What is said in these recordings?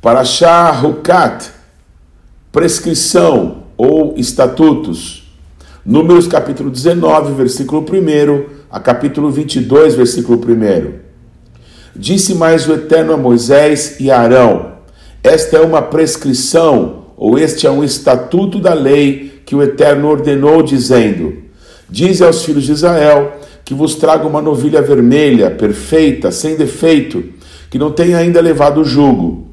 Parashá Hukat, prescrição ou estatutos. Números capítulo 19, versículo 1 a capítulo 22, versículo 1. Disse mais o Eterno a Moisés e a Arão: Esta é uma prescrição, ou este é um estatuto da lei que o Eterno ordenou, dizendo: Dize aos filhos de Israel que vos traga uma novilha vermelha, perfeita, sem defeito, que não tenha ainda levado o jugo.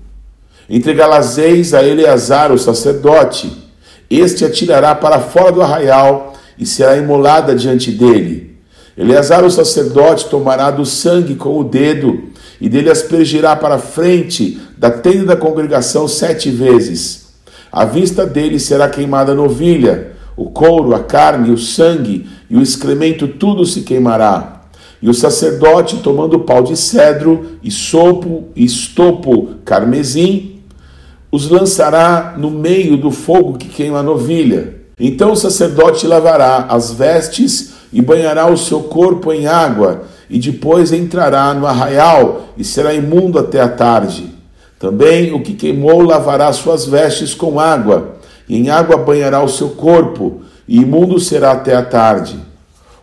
Entregá-las-eis a Eleazar, o sacerdote. Este atirará para fora do arraial e será imolada diante dele. Eleazar, o sacerdote, tomará do sangue com o dedo e dele aspergirá para a frente da tenda da congregação sete vezes. À vista dele será queimada a novilha, o couro, a carne, o sangue e o excremento, tudo se queimará. E o sacerdote, tomando pau de cedro e sopo estopo carmesim, os lançará no meio do fogo que queima a novilha. Então o sacerdote lavará as vestes e banhará o seu corpo em água, e depois entrará no arraial e será imundo até a tarde. Também o que queimou lavará suas vestes com água, e em água banhará o seu corpo, e imundo será até a tarde.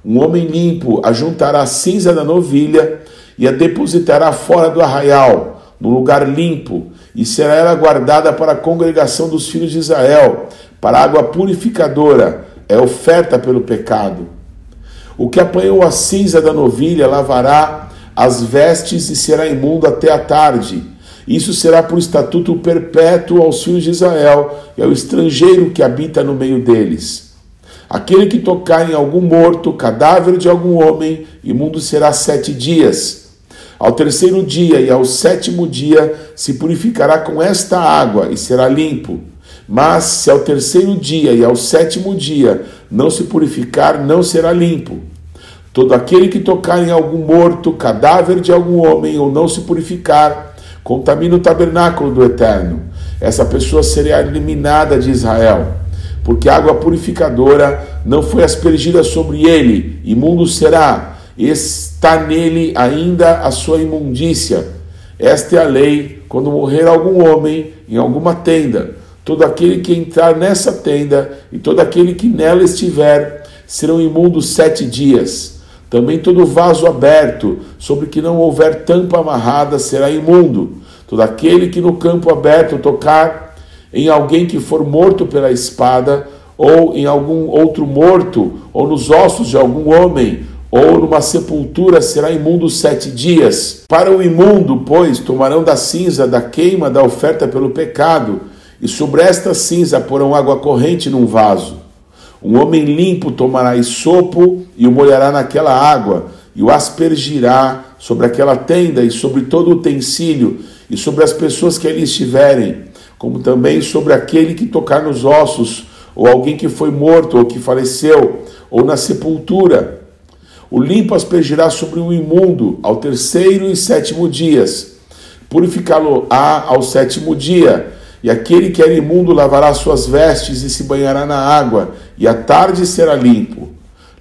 Um homem limpo ajuntará a cinza da novilha e a depositará fora do arraial, no lugar limpo, e será ela guardada para a congregação dos filhos de Israel, para água purificadora, é oferta pelo pecado. O que apanhou a cinza da novilha lavará as vestes e será imundo até a tarde. Isso será por estatuto perpétuo aos filhos de Israel e ao estrangeiro que habita no meio deles. Aquele que tocar em algum morto, cadáver de algum homem, imundo será sete dias. Ao terceiro dia e ao sétimo dia se purificará com esta água e será limpo. Mas se ao terceiro dia e ao sétimo dia não se purificar, não será limpo. Todo aquele que tocar em algum morto, cadáver de algum homem, ou não se purificar, contamina o tabernáculo do Eterno. Essa pessoa será eliminada de Israel, porque água purificadora não foi aspergida sobre ele, imundo será está nele ainda a sua imundícia. Esta é a lei quando morrer algum homem em alguma tenda. Todo aquele que entrar nessa tenda e todo aquele que nela estiver serão imundos sete dias. Também todo vaso aberto, sobre que não houver tampa amarrada, será imundo. Todo aquele que no campo aberto tocar em alguém que for morto pela espada, ou em algum outro morto, ou nos ossos de algum homem, ou numa sepultura será imundo sete dias. Para o imundo, pois, tomarão da cinza da queima da oferta pelo pecado, e sobre esta cinza porão água corrente num vaso. Um homem limpo tomará sopo e o molhará naquela água, e o aspergirá sobre aquela tenda e sobre todo o utensílio, e sobre as pessoas que ali estiverem, como também sobre aquele que tocar nos ossos, ou alguém que foi morto ou que faleceu, ou na sepultura o limpo aspergirá sobre o imundo ao terceiro e sétimo dias. Purificá-lo-á ao sétimo dia. E aquele que era imundo lavará suas vestes e se banhará na água, e à tarde será limpo.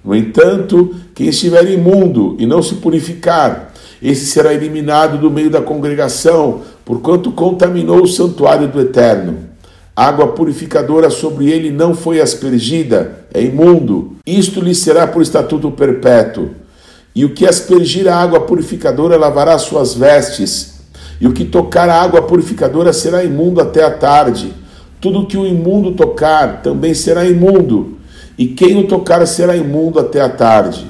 No entanto, quem estiver imundo e não se purificar, esse será eliminado do meio da congregação, porquanto contaminou o santuário do Eterno água purificadora sobre ele não foi aspergida, é imundo. Isto lhe será por estatuto perpétuo. E o que aspergir a água purificadora lavará suas vestes, e o que tocar a água purificadora será imundo até a tarde. Tudo que o imundo tocar também será imundo, e quem o tocar será imundo até a tarde.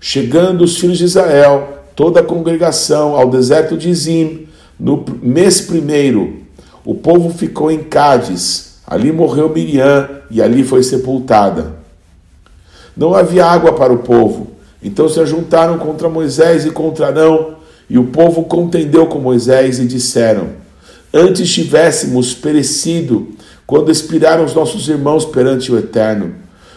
Chegando os filhos de Israel, toda a congregação, ao deserto de Zim, no mês primeiro, o povo ficou em Cádiz, ali morreu Miriam e ali foi sepultada. Não havia água para o povo, então se ajuntaram contra Moisés e contra Arão, e o povo contendeu com Moisés e disseram: Antes tivéssemos perecido quando expiraram os nossos irmãos perante o Eterno,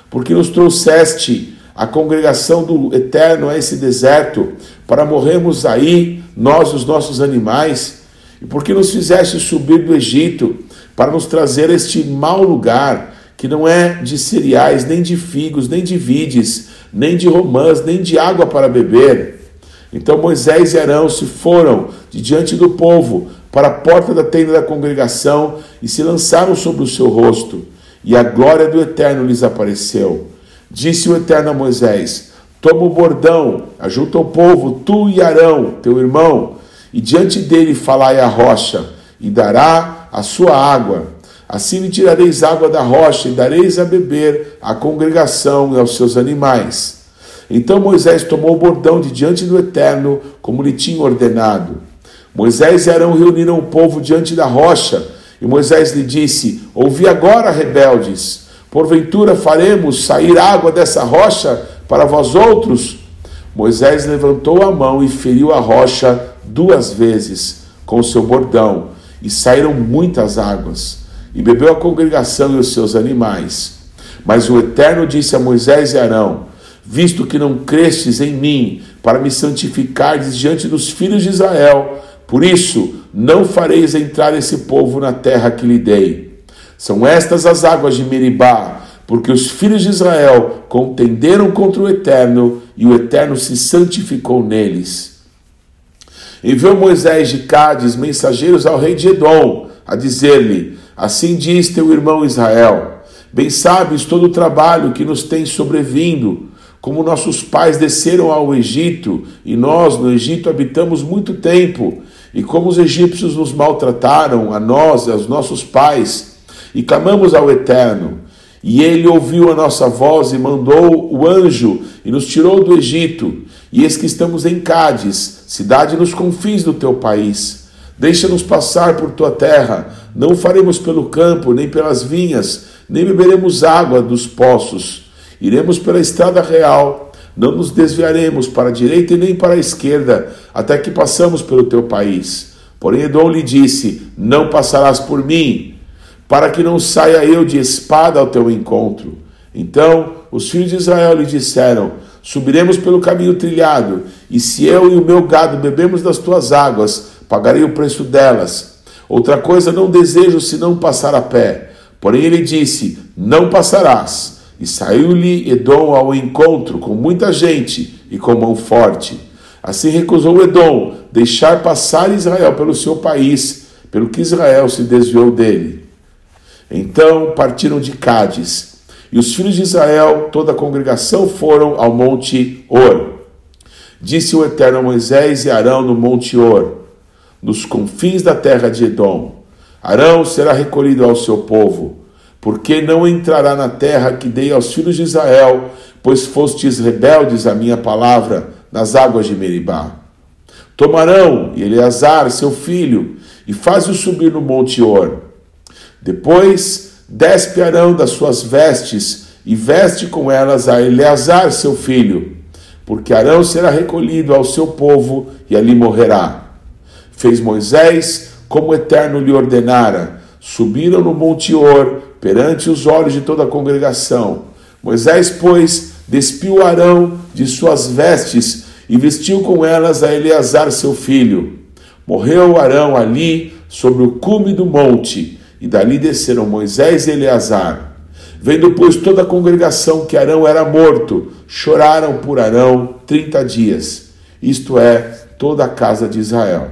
porque nos trouxeste a congregação do Eterno a esse deserto para morrermos aí, nós, os nossos animais. E porque nos fizeste subir do Egito para nos trazer este mau lugar, que não é de cereais, nem de figos, nem de vides, nem de romãs, nem de água para beber. Então Moisés e Arão se foram de diante do povo para a porta da tenda da congregação e se lançaram sobre o seu rosto, e a glória do Eterno lhes apareceu. Disse o Eterno a Moisés: Toma o bordão, ajunta o povo, tu e Arão, teu irmão, e diante dele falai a rocha, e dará a sua água. Assim lhe tirareis água da rocha e dareis a beber à congregação e aos seus animais. Então Moisés tomou o bordão de diante do Eterno, como lhe tinha ordenado. Moisés e Arão reuniram o povo diante da rocha, e Moisés lhe disse: Ouvi agora, rebeldes, porventura faremos sair água dessa rocha para vós outros? Moisés levantou a mão e feriu a rocha duas vezes com o seu bordão, e saíram muitas águas, e bebeu a congregação e os seus animais. Mas o Eterno disse a Moisés e Arão: Visto que não crestes em mim, para me santificardes diante dos filhos de Israel, por isso, não fareis entrar esse povo na terra que lhe dei. São estas as águas de Meribá, porque os filhos de Israel contenderam contra o Eterno, e o Eterno se santificou neles. Enviou Moisés de Cádiz mensageiros ao rei de Edom, a dizer-lhe: Assim diz teu irmão Israel: Bem sabes todo o trabalho que nos tem sobrevindo, como nossos pais desceram ao Egito, e nós no Egito habitamos muito tempo, e como os egípcios nos maltrataram, a nós e aos nossos pais, e clamamos ao Eterno. E ele ouviu a nossa voz e mandou o anjo e nos tirou do Egito. E eis que estamos em Cádiz, cidade nos confins do teu país. Deixa-nos passar por tua terra, não faremos pelo campo, nem pelas vinhas, nem beberemos água dos poços. Iremos pela estrada real não nos desviaremos para a direita e nem para a esquerda, até que passamos pelo teu país. Porém, Edom lhe disse: Não passarás por mim, para que não saia eu de espada ao teu encontro. Então os filhos de Israel lhe disseram: Subiremos pelo caminho trilhado, e se eu e o meu gado bebemos das tuas águas, pagarei o preço delas. Outra coisa não desejo senão passar a pé. Porém ele disse: Não passarás. E saiu-lhe Edom ao encontro com muita gente e com mão forte. Assim recusou Edom deixar passar Israel pelo seu país, pelo que Israel se desviou dele. Então partiram de Cádiz, e os filhos de Israel, toda a congregação, foram ao monte Or. Disse o Eterno a Moisés e Arão no monte Or, nos confins da terra de Edom: Arão será recolhido ao seu povo porque não entrará na terra que dei aos filhos de Israel, pois fostes rebeldes à minha palavra nas águas de Meribá. Tomarão Eleazar, seu filho, e faz-o subir no monte Or. Depois despe Arão das suas vestes e veste com elas a Eleazar, seu filho, porque Arão será recolhido ao seu povo e ali morrerá. Fez Moisés como o Eterno lhe ordenara. Subiram no monte Or perante os olhos de toda a congregação. Moisés, pois, despiu Arão de suas vestes e vestiu com elas a Eleazar, seu filho. Morreu Arão ali, sobre o cume do monte, e dali desceram Moisés e Eleazar. Vendo, pois, toda a congregação que Arão era morto, choraram por Arão trinta dias, isto é, toda a casa de Israel.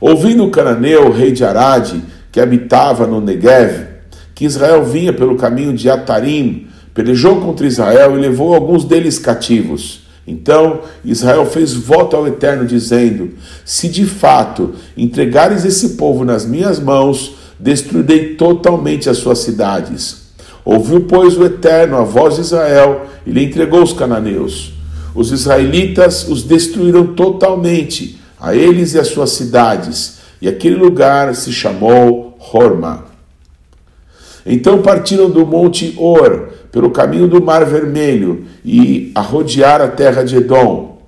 Ouvindo o cananeu, rei de Arade, que habitava no Negev, que Israel vinha pelo caminho de Atarim, pelejou contra Israel e levou alguns deles cativos. Então Israel fez voto ao Eterno, dizendo: Se de fato entregares esse povo nas minhas mãos, destruirei totalmente as suas cidades. Ouviu, pois, o Eterno a voz de Israel e lhe entregou os cananeus. Os israelitas os destruíram totalmente, a eles e as suas cidades, e aquele lugar se chamou Horma. Então partiram do monte Or, pelo caminho do Mar Vermelho, e a rodear a terra de Edom.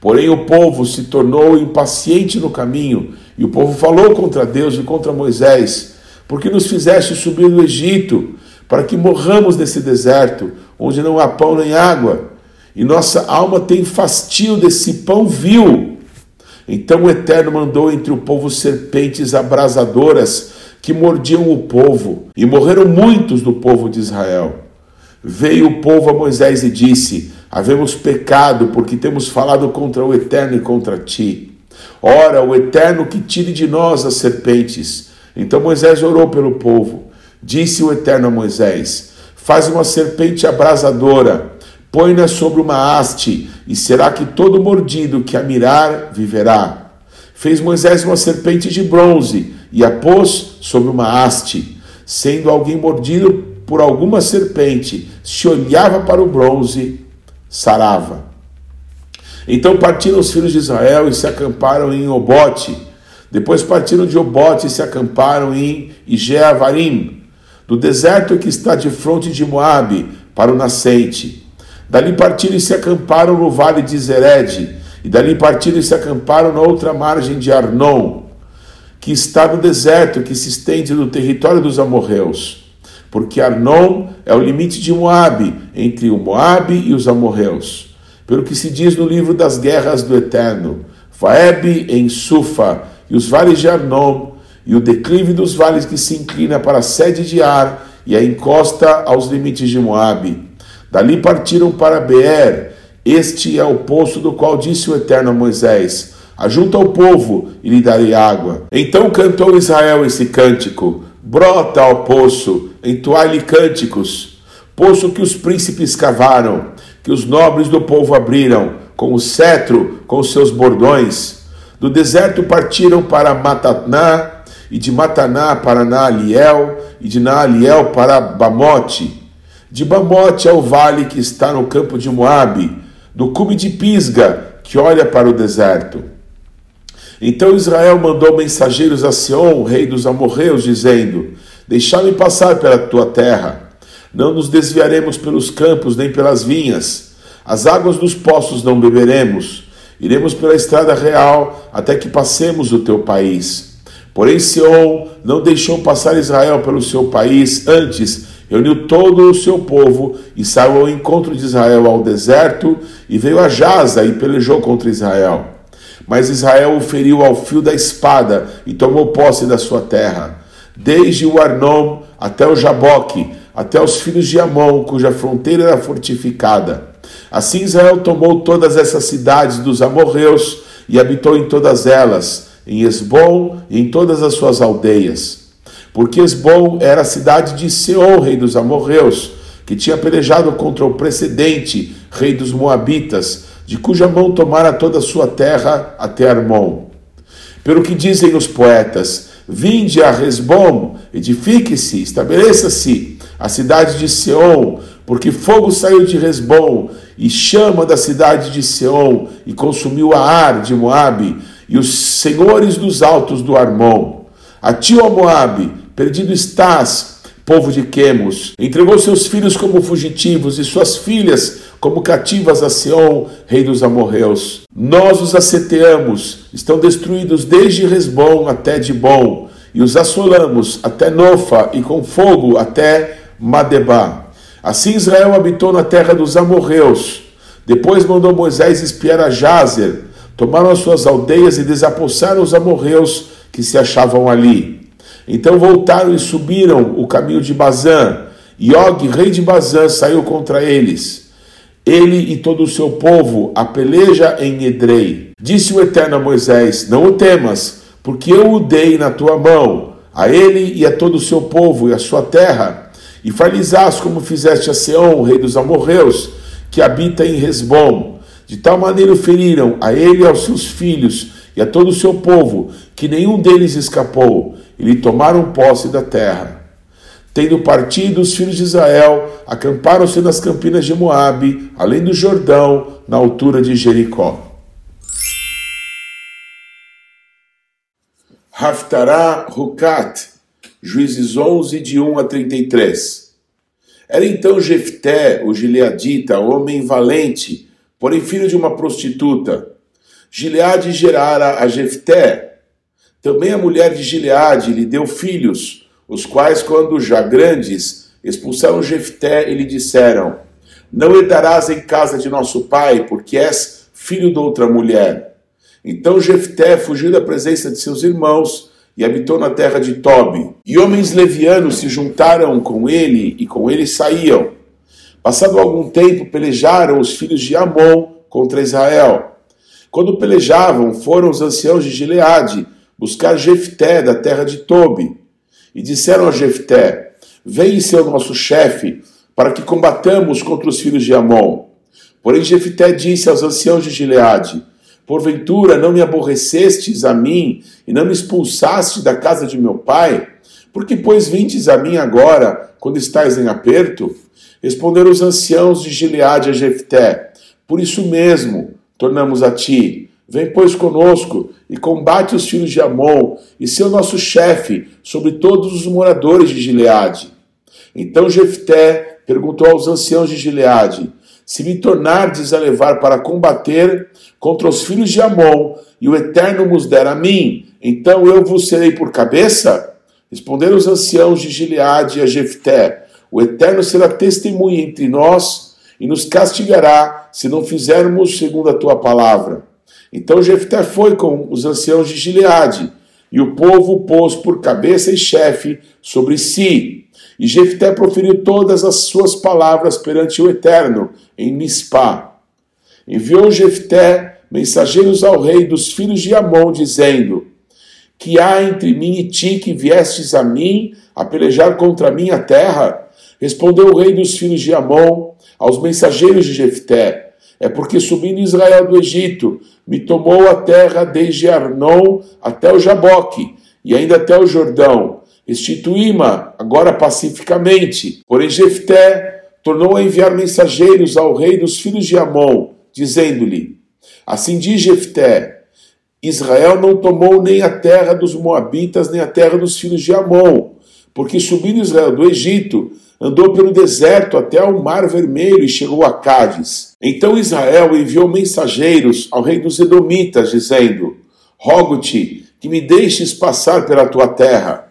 Porém o povo se tornou impaciente no caminho, e o povo falou contra Deus e contra Moisés: Porque nos fizeste subir do Egito, para que morramos nesse deserto, onde não há pão nem água, e nossa alma tem fastio desse pão vil. Então o Eterno mandou entre o povo serpentes abrasadoras, que mordiam o povo, e morreram muitos do povo de Israel. Veio o povo a Moisés e disse: Havemos pecado porque temos falado contra o Eterno e contra ti. Ora, o Eterno que tire de nós as serpentes. Então Moisés orou pelo povo. Disse o Eterno a Moisés: Faz uma serpente abrasadora, põe-na sobre uma haste, e será que todo mordido que a mirar viverá. Fez Moisés uma serpente de bronze e a pôs sobre uma haste. Sendo alguém mordido por alguma serpente, se olhava para o bronze, sarava. Então partiram os filhos de Israel e se acamparam em Obote. Depois partiram de Obote e se acamparam em Ijeavarim, do deserto que está de fronte de Moabe, para o nascente. Dali partiram e se acamparam no vale de Zered, e dali partiram e se acamparam na outra margem de Arnon, que está no deserto que se estende no território dos amorreus. Porque Arnon é o limite de Moabe, entre o Moabe e os amorreus. Pelo que se diz no livro das guerras do Eterno, Faeb em Sufa, e os vales de Arnon, e o declive dos vales que se inclina para a sede de Ar, e a encosta aos limites de Moabe. Dali partiram para Beer, este é o poço do qual disse o Eterno a Moisés: Ajunta o povo e lhe darei água. Então cantou Israel esse cântico: Brota ao poço, entoai-lhe cânticos. Poço que os príncipes cavaram, que os nobres do povo abriram, com o cetro, com os seus bordões. Do deserto partiram para Mataná, e de Mataná para Naaliel, e de Naaliel para Bamote. De Bamote é o vale que está no campo de Moabe, do cume de Pisga, que olha para o deserto. Então Israel mandou mensageiros a Sion, rei dos amorreus, dizendo: Deixai-me passar pela tua terra. Não nos desviaremos pelos campos nem pelas vinhas. As águas dos poços não beberemos. Iremos pela estrada real até que passemos o teu país. Porém, Sion não deixou passar Israel pelo seu país, antes reuniu todo o seu povo e saiu ao encontro de Israel ao deserto e veio a Jaza e pelejou contra Israel. Mas Israel o feriu ao fio da espada e tomou posse da sua terra, desde o Arnon até o Jaboque, até os filhos de Amon, cuja fronteira era fortificada. Assim Israel tomou todas essas cidades dos amorreus e habitou em todas elas, em Esbom e em todas as suas aldeias. Porque Esbom era a cidade de Seol, rei dos amorreus, que tinha pelejado contra o precedente, rei dos moabitas, de cuja mão tomara toda a sua terra até Armon. Pelo que dizem os poetas, vinde a Resbom, edifique-se, estabeleça-se a cidade de Seom, porque fogo saiu de Resbom e chama da cidade de Seom e consumiu a Ar de Moabe e os senhores dos altos do Armon. A ti, ó Moabe, perdido estás, povo de Quemos, entregou seus filhos como fugitivos e suas filhas como cativas a Seom, rei dos amorreus. Nós os asseteamos, estão destruídos desde Resbom até Dibom, e os assolamos até Nofa e com fogo até Madebá. Assim Israel habitou na terra dos amorreus. Depois mandou Moisés espiar a Jazer, tomaram as suas aldeias e desapossaram os amorreus que se achavam ali. Então voltaram e subiram o caminho de Bazã. E Og, rei de Bazã, saiu contra eles. Ele e todo o seu povo a peleja em Edrei. Disse o Eterno a Moisés: Não o temas, porque eu o dei na tua mão, a ele e a todo o seu povo e a sua terra. E falizás como fizeste a Seom, rei dos amorreus, que habita em Resbom. De tal maneira feriram a ele e aos seus filhos e a todo o seu povo, que nenhum deles escapou e lhe tomaram posse da terra. Tendo partido, os filhos de Israel acamparam-se nas campinas de Moabe, além do Jordão, na altura de Jericó. Haftará Rukat, Juízes 11, de 1 a 33. Era então Jefté, o gileadita, homem valente, porém filho de uma prostituta. Gileade gerara a Jefté, também a mulher de Gileade lhe deu filhos, os quais, quando já grandes, expulsaram Jefté e lhe disseram: Não herdarás em casa de nosso pai, porque és filho de outra mulher. Então Jefté fugiu da presença de seus irmãos e habitou na terra de Tobi. E homens levianos se juntaram com ele e com ele saíam. Passado algum tempo, pelejaram os filhos de Amon contra Israel. Quando pelejavam, foram os anciãos de Gileade buscar Jefté da terra de Tobi. E disseram a Jefté: Vem ser o nosso chefe, para que combatamos contra os filhos de Amon. Porém Jefté disse aos anciãos de Gileade: Porventura não me aborrecestes a mim e não me expulsaste da casa de meu pai? Porque, pois, vintes a mim agora, quando estais em aperto? Responderam os anciãos de Gileade a Jefté: Por isso mesmo tornamos a ti. Vem, pois, conosco e combate os filhos de Amon e seu nosso chefe sobre todos os moradores de Gileade. Então Jefté perguntou aos anciãos de Gileade: Se me tornardes a levar para combater contra os filhos de Amon, e o Eterno vos der a mim, então eu vos serei por cabeça? Responderam os anciãos de Gileade a Jefté: O Eterno será testemunha entre nós e nos castigará se não fizermos segundo a tua palavra. Então Jefté foi com os anciãos de Gileade, e o povo pôs por cabeça e chefe sobre si. E Jefté proferiu todas as suas palavras perante o Eterno em Mispá. Enviou Jefté mensageiros ao rei dos filhos de Amon, dizendo: Que há entre mim e ti que viestes a mim a pelejar contra a minha terra? Respondeu o rei dos filhos de Amon aos mensageiros de Jefté: É porque subindo Israel do Egito, me tomou a terra desde Arnon até o Jaboque, e ainda até o Jordão. Restituí-ma agora pacificamente. Porém, Jefté tornou a enviar mensageiros ao rei dos filhos de Amon, dizendo-lhe: Assim diz Jefté: Israel não tomou nem a terra dos Moabitas, nem a terra dos filhos de Amon, porque subindo Israel do Egito, andou pelo deserto até ao Mar Vermelho e chegou a Cádiz. Então Israel enviou mensageiros ao rei dos Edomitas, dizendo: Rogo-te que me deixes passar pela tua terra.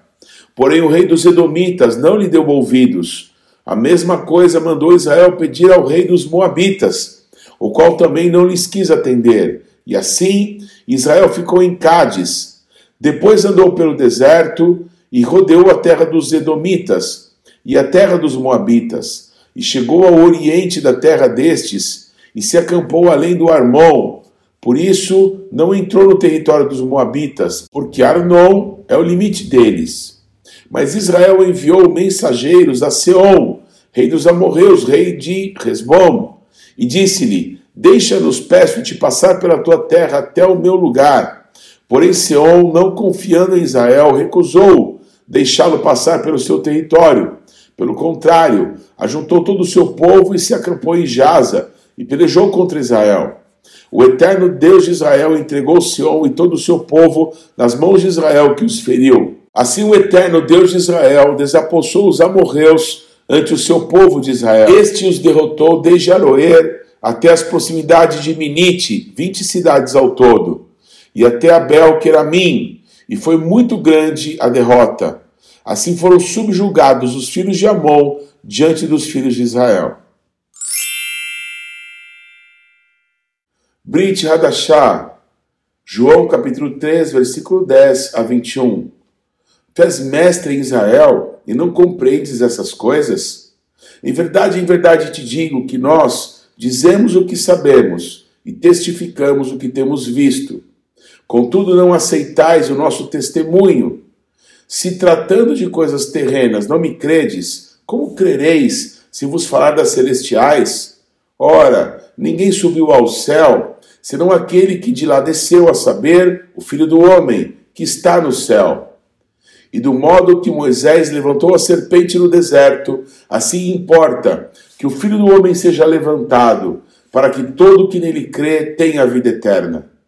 Porém, o rei dos Edomitas não lhe deu ouvidos. A mesma coisa mandou Israel pedir ao rei dos Moabitas, o qual também não lhes quis atender. E assim Israel ficou em Cádiz. Depois andou pelo deserto e rodeou a terra dos Edomitas e a terra dos Moabitas, e chegou ao oriente da terra destes, e se acampou além do Armon. Por isso, não entrou no território dos Moabitas, porque Arnon é o limite deles. Mas Israel enviou mensageiros a Seom, rei dos amorreus, rei de Resbom, e disse-lhe: Deixa-nos, peço-te, passar pela tua terra até o meu lugar. Porém, Seom, não confiando em Israel, recusou deixá-lo passar pelo seu território. Pelo contrário, ajuntou todo o seu povo e se acampou em Jaza e pelejou contra Israel. O eterno Deus de Israel entregou Sion e todo o seu povo nas mãos de Israel que os feriu. Assim o eterno Deus de Israel desapossou os amorreus ante o seu povo de Israel. Este os derrotou desde Aroer até as proximidades de Minite, vinte cidades ao todo, e até Abel Queramim, e foi muito grande a derrota. Assim foram subjugados os filhos de Amon diante dos filhos de Israel. Brit Hadashah, João capítulo 3, versículo 10 a 21. Tu és mestre em Israel e não compreendes essas coisas? Em verdade, em verdade te digo que nós dizemos o que sabemos e testificamos o que temos visto. Contudo, não aceitais o nosso testemunho. Se tratando de coisas terrenas não me credes, como crereis se vos falar das celestiais? Ora, ninguém subiu ao céu, senão aquele que de lá desceu a saber, o Filho do Homem, que está no céu. E do modo que Moisés levantou a serpente no deserto, assim importa que o Filho do Homem seja levantado, para que todo que nele crê tenha a vida eterna.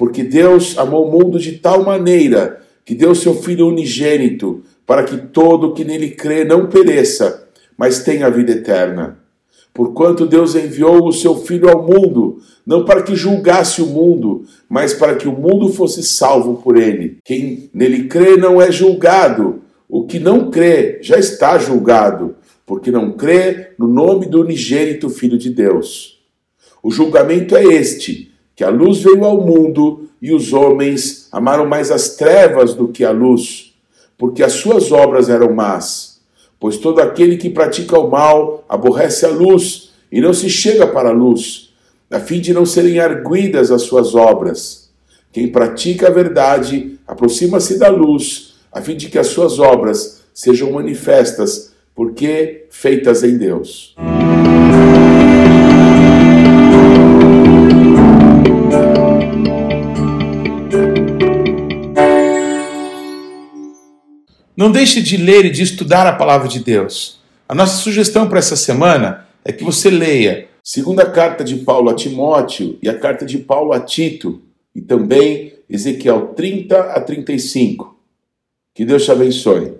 Porque Deus amou o mundo de tal maneira que deu seu Filho unigênito, para que todo que nele crê não pereça, mas tenha a vida eterna. Porquanto Deus enviou o seu Filho ao mundo, não para que julgasse o mundo, mas para que o mundo fosse salvo por ele. Quem nele crê não é julgado, o que não crê já está julgado, porque não crê no nome do unigênito Filho de Deus. O julgamento é este: que a luz veio ao mundo e os homens amaram mais as trevas do que a luz, porque as suas obras eram más. Pois todo aquele que pratica o mal aborrece a luz e não se chega para a luz, a fim de não serem arguidas as suas obras. Quem pratica a verdade aproxima-se da luz, a fim de que as suas obras sejam manifestas, porque feitas em Deus. Não deixe de ler e de estudar a palavra de Deus. A nossa sugestão para essa semana é que você leia segunda carta de Paulo a Timóteo e a carta de Paulo a Tito e também Ezequiel 30 a 35. Que Deus te abençoe.